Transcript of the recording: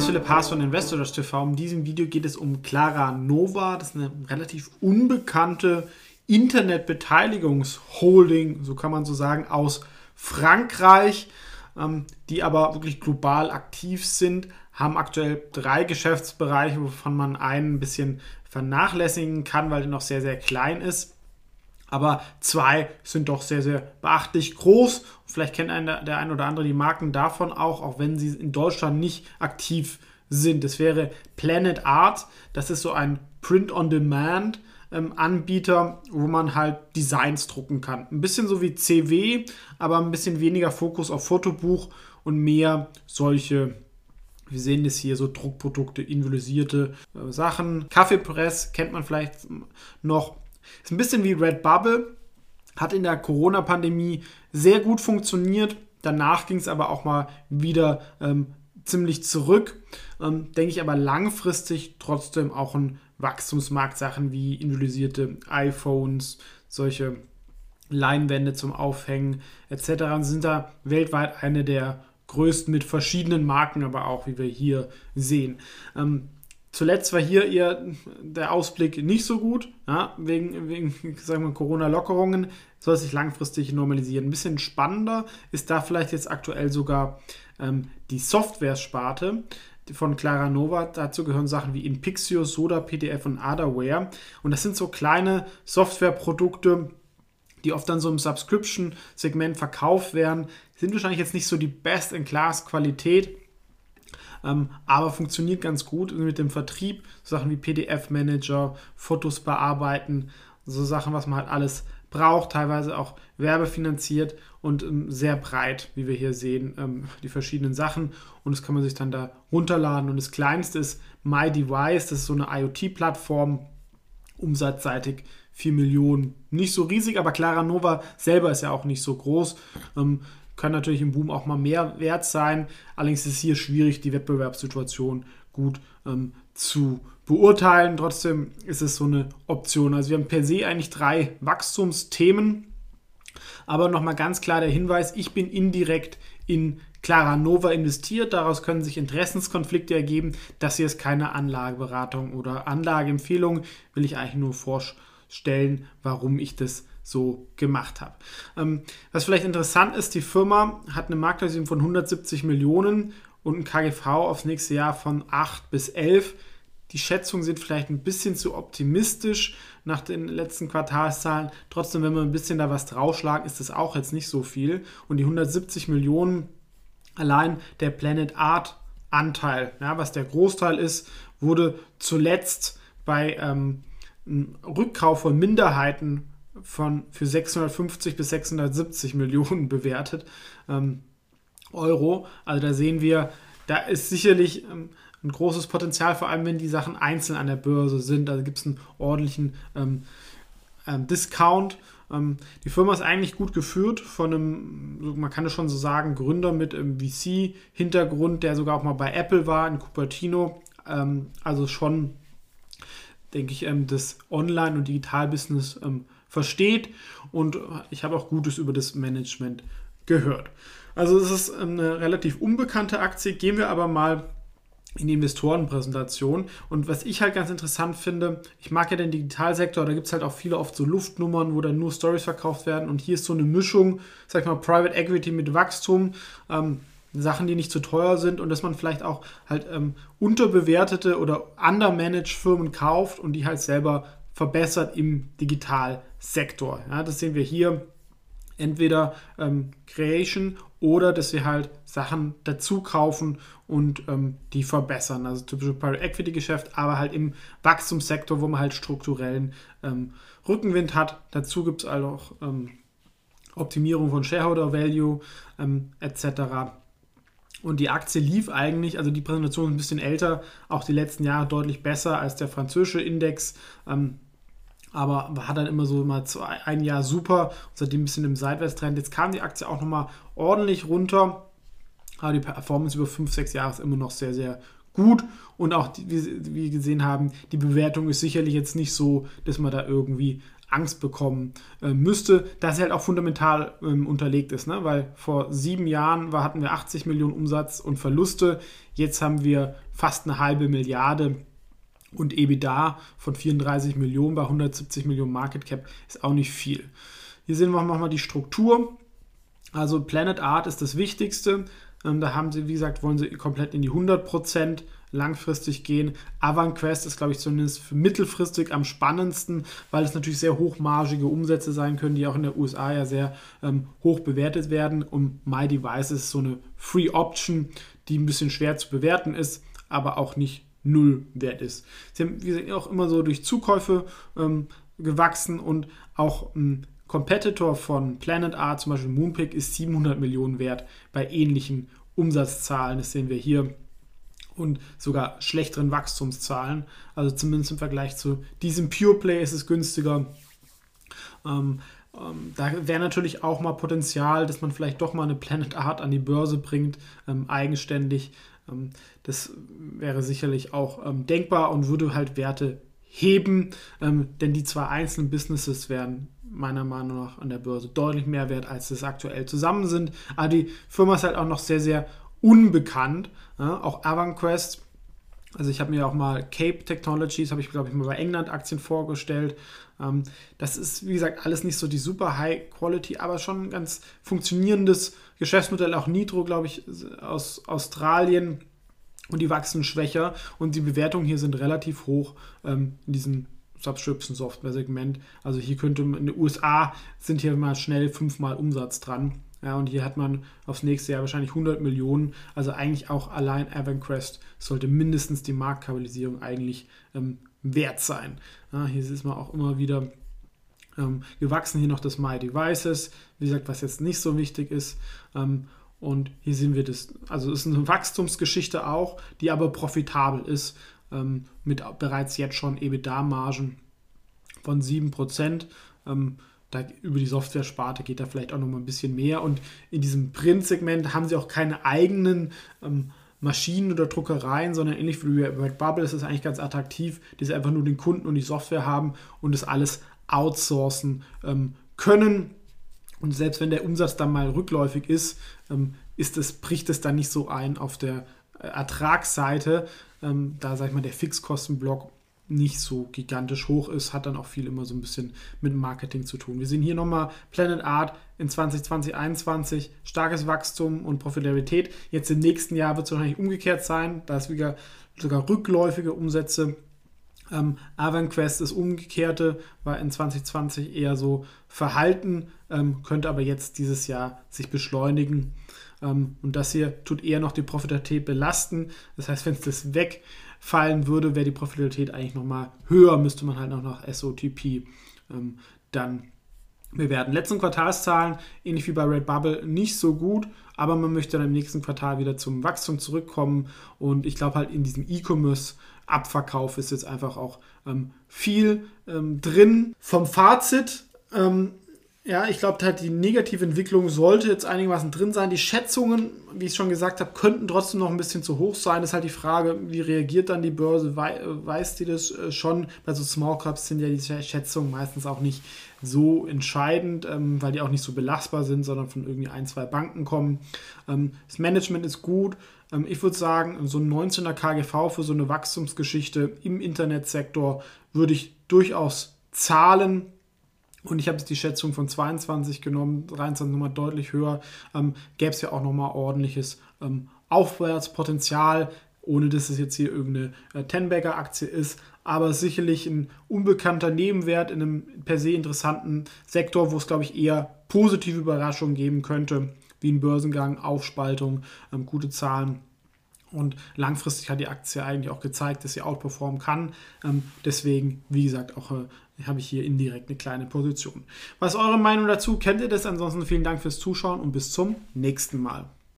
Ist Philipp Haas von Investors TV. In diesem Video geht es um Clara Nova. Das ist eine relativ unbekannte Internetbeteiligungsholding, so kann man so sagen, aus Frankreich, ähm, die aber wirklich global aktiv sind, haben aktuell drei Geschäftsbereiche, wovon man einen ein bisschen vernachlässigen kann, weil der noch sehr, sehr klein ist aber zwei sind doch sehr, sehr beachtlich groß. Vielleicht kennt ein, der ein oder andere die Marken davon auch, auch wenn sie in Deutschland nicht aktiv sind. Das wäre Planet Art. Das ist so ein Print-on-Demand. Ähm, Anbieter, wo man halt Designs drucken kann. Ein bisschen so wie CW, aber ein bisschen weniger Fokus auf Fotobuch und mehr solche wir sehen das hier, so Druckprodukte, involisierte äh, Sachen. Kaffeepress kennt man vielleicht noch. Ist ein bisschen wie Redbubble, hat in der Corona-Pandemie sehr gut funktioniert. Danach ging es aber auch mal wieder ähm, ziemlich zurück. Ähm, denke ich aber langfristig trotzdem auch ein Wachstumsmarkt. Sachen wie individualisierte iPhones, solche Leinwände zum Aufhängen etc. sind da weltweit eine der größten mit verschiedenen Marken, aber auch wie wir hier sehen. Ähm, Zuletzt war hier eher der Ausblick nicht so gut, ja, wegen, wegen Corona-Lockerungen, soll sich langfristig normalisieren. Ein bisschen spannender ist da vielleicht jetzt aktuell sogar ähm, die Software-Sparte von Clara Nova. Dazu gehören Sachen wie Inpixio, Soda, PDF und Adaware. Und das sind so kleine Softwareprodukte, die oft dann so im Subscription-Segment verkauft werden. Sind wahrscheinlich jetzt nicht so die Best-in-Class-Qualität ähm, aber funktioniert ganz gut mit dem Vertrieb. So Sachen wie PDF-Manager, Fotos bearbeiten, so Sachen, was man halt alles braucht, teilweise auch werbefinanziert und ähm, sehr breit, wie wir hier sehen, ähm, die verschiedenen Sachen. Und das kann man sich dann da runterladen. Und das kleinste ist My Device, das ist so eine IoT-Plattform, umsatzseitig 4 Millionen. Nicht so riesig, aber Clara Nova selber ist ja auch nicht so groß. Ähm, kann natürlich im Boom auch mal mehr wert sein. Allerdings ist es hier schwierig, die Wettbewerbssituation gut ähm, zu beurteilen. Trotzdem ist es so eine Option. Also wir haben per se eigentlich drei Wachstumsthemen. Aber nochmal ganz klar der Hinweis, ich bin indirekt in Clara Nova investiert. Daraus können sich Interessenskonflikte ergeben. Das hier ist keine Anlageberatung oder Anlageempfehlung. Will ich eigentlich nur vorstellen, warum ich das so gemacht habe. Ähm, was vielleicht interessant ist, die Firma hat eine Marktkapitalisierung von 170 Millionen und ein KGV aufs nächste Jahr von 8 bis 11. Die Schätzungen sind vielleicht ein bisschen zu optimistisch nach den letzten Quartalszahlen. Trotzdem, wenn wir ein bisschen da was draufschlagen, ist das auch jetzt nicht so viel. Und die 170 Millionen allein der Planet Art Anteil, ja, was der Großteil ist, wurde zuletzt bei ähm, Rückkauf von Minderheiten von, für 650 bis 670 Millionen bewertet ähm, Euro. Also da sehen wir, da ist sicherlich ähm, ein großes Potenzial, vor allem wenn die Sachen einzeln an der Börse sind. Da gibt es einen ordentlichen ähm, ähm, Discount. Ähm, die Firma ist eigentlich gut geführt von einem, man kann es schon so sagen, Gründer mit VC-Hintergrund, der sogar auch mal bei Apple war, in Cupertino. Ähm, also schon, denke ich, ähm, das Online- und Digital-Business versteht und ich habe auch Gutes über das Management gehört. Also es ist eine relativ unbekannte Aktie. Gehen wir aber mal in die Investorenpräsentation. Und was ich halt ganz interessant finde, ich mag ja den Digitalsektor, da gibt es halt auch viele oft so Luftnummern, wo dann nur Stories verkauft werden. Und hier ist so eine Mischung, sag ich mal, Private Equity mit Wachstum. Ähm, Sachen, die nicht zu teuer sind und dass man vielleicht auch halt ähm, unterbewertete oder undermanaged Firmen kauft und die halt selber verbessert im Digitalsektor. Ja, das sehen wir hier entweder ähm, Creation oder dass wir halt Sachen dazu kaufen und ähm, die verbessern. Also typische Private Equity Geschäft, aber halt im Wachstumssektor, wo man halt strukturellen ähm, Rückenwind hat. Dazu gibt es also auch, ähm, Optimierung von Shareholder Value ähm, etc. Und die Aktie lief eigentlich, also die Präsentation ist ein bisschen älter, auch die letzten Jahre deutlich besser als der französische Index. Aber hat dann immer so mal zwei, ein Jahr super seitdem ein bisschen im Seitwärtstrend. Jetzt kam die Aktie auch nochmal ordentlich runter, aber die Performance über 5, 6 Jahre ist immer noch sehr, sehr gut. Und auch, wie wir gesehen haben, die Bewertung ist sicherlich jetzt nicht so, dass man da irgendwie Angst bekommen äh, müsste, dass sie halt auch fundamental ähm, unterlegt ist, ne? weil vor sieben Jahren war, hatten wir 80 Millionen Umsatz und Verluste, jetzt haben wir fast eine halbe Milliarde und EBITDA von 34 Millionen bei 170 Millionen Market Cap ist auch nicht viel. Hier sehen wir nochmal die Struktur. Also Planet Art ist das Wichtigste. Ähm, da haben sie, wie gesagt, wollen sie komplett in die 100% langfristig gehen. AvanQuest ist, glaube ich, zumindest mittelfristig am spannendsten, weil es natürlich sehr hochmargige Umsätze sein können, die auch in der USA ja sehr ähm, hoch bewertet werden. Und My Device ist so eine Free Option, die ein bisschen schwer zu bewerten ist, aber auch nicht null wert ist. Sie haben, wie gesagt, auch immer so durch Zukäufe ähm, gewachsen und auch ein Competitor von Planet Art, zum Beispiel Moonpick, ist 700 Millionen wert bei ähnlichen Umsatzzahlen. Das sehen wir hier und sogar schlechteren Wachstumszahlen. Also zumindest im Vergleich zu diesem Pure Play ist es günstiger. Ähm, ähm, da wäre natürlich auch mal Potenzial, dass man vielleicht doch mal eine Planet Art an die Börse bringt, ähm, eigenständig. Ähm, das wäre sicherlich auch ähm, denkbar und würde halt Werte heben, ähm, denn die zwei einzelnen Businesses wären meiner Meinung nach an der Börse deutlich mehr wert, als das aktuell zusammen sind. Aber die Firma ist halt auch noch sehr, sehr unbekannt. Ja, auch AvanQuest, also ich habe mir auch mal Cape Technologies, habe ich glaube ich mal bei England Aktien vorgestellt. Ähm, das ist, wie gesagt, alles nicht so die super High Quality, aber schon ein ganz funktionierendes Geschäftsmodell. Auch Nitro, glaube ich, aus Australien. Und die wachsen schwächer und die Bewertungen hier sind relativ hoch ähm, in diesem Subscription Software Segment. Also hier könnte man, in den USA sind hier mal schnell fünfmal Umsatz dran. Ja, und hier hat man aufs nächste Jahr wahrscheinlich 100 Millionen. Also eigentlich auch allein AvanQuest sollte mindestens die Marktkapitalisierung eigentlich ähm, wert sein. Ja, hier ist man auch immer wieder ähm, gewachsen. Hier noch das My Devices, wie gesagt, was jetzt nicht so wichtig ist. Ähm, und hier sehen wir das, also es ist eine Wachstumsgeschichte auch, die aber profitabel ist, ähm, mit bereits jetzt schon EBITDA-Margen von 7%. Ähm, da über die Software-Sparte geht da vielleicht auch noch mal ein bisschen mehr. Und in diesem Print-Segment haben sie auch keine eigenen ähm, Maschinen oder Druckereien, sondern ähnlich wie bei Redbubble ist es eigentlich ganz attraktiv, die sie einfach nur den Kunden und die Software haben und das alles outsourcen ähm, können. Und selbst wenn der Umsatz dann mal rückläufig ist, ähm, ist es, bricht es dann nicht so ein auf der äh, Ertragsseite, ähm, da sage ich mal der Fixkostenblock nicht so gigantisch hoch ist, hat dann auch viel immer so ein bisschen mit Marketing zu tun. Wir sehen hier nochmal Planet Art in 2020, 2021, starkes Wachstum und Profitabilität. Jetzt im nächsten Jahr wird es wahrscheinlich umgekehrt sein, da ist wieder sogar rückläufige Umsätze. Ähm, AvanQuest ist umgekehrte, war in 2020 eher so verhalten, ähm, könnte aber jetzt dieses Jahr sich beschleunigen. Ähm, und das hier tut eher noch die Profitabilität belasten. Das heißt, wenn es das weg fallen würde, wäre die Profitabilität eigentlich nochmal höher, müsste man halt noch nach SOTP ähm, dann bewerten. Letzten Quartalszahlen, ähnlich wie bei Redbubble, nicht so gut, aber man möchte dann im nächsten Quartal wieder zum Wachstum zurückkommen und ich glaube halt in diesem E-Commerce Abverkauf ist jetzt einfach auch ähm, viel ähm, drin. Vom Fazit ähm, ja, ich glaube, halt die negative Entwicklung sollte jetzt einigermaßen drin sein. Die Schätzungen, wie ich schon gesagt habe, könnten trotzdem noch ein bisschen zu hoch sein. Das ist halt die Frage, wie reagiert dann die Börse? Weiß die das äh, schon? Bei so Small Caps sind ja die Schätzungen meistens auch nicht so entscheidend, ähm, weil die auch nicht so belastbar sind, sondern von irgendwie ein, zwei Banken kommen. Ähm, das Management ist gut. Ähm, ich würde sagen, so ein 19er KGV für so eine Wachstumsgeschichte im Internetsektor würde ich durchaus zahlen und ich habe jetzt die Schätzung von 22 genommen, 23 nochmal deutlich höher. Ähm, Gäbe es ja auch nochmal ordentliches ähm, Aufwärtspotenzial, ohne dass es jetzt hier irgendeine äh, Tenbagger-Aktie ist. Aber sicherlich ein unbekannter Nebenwert in einem per se interessanten Sektor, wo es, glaube ich, eher positive Überraschungen geben könnte, wie ein Börsengang, Aufspaltung, ähm, gute Zahlen. Und langfristig hat die Aktie eigentlich auch gezeigt, dass sie outperformen kann. Ähm, deswegen, wie gesagt, auch äh, habe ich hier indirekt eine kleine Position. Was ist eure Meinung dazu? Kennt ihr das? Ansonsten vielen Dank fürs Zuschauen und bis zum nächsten Mal.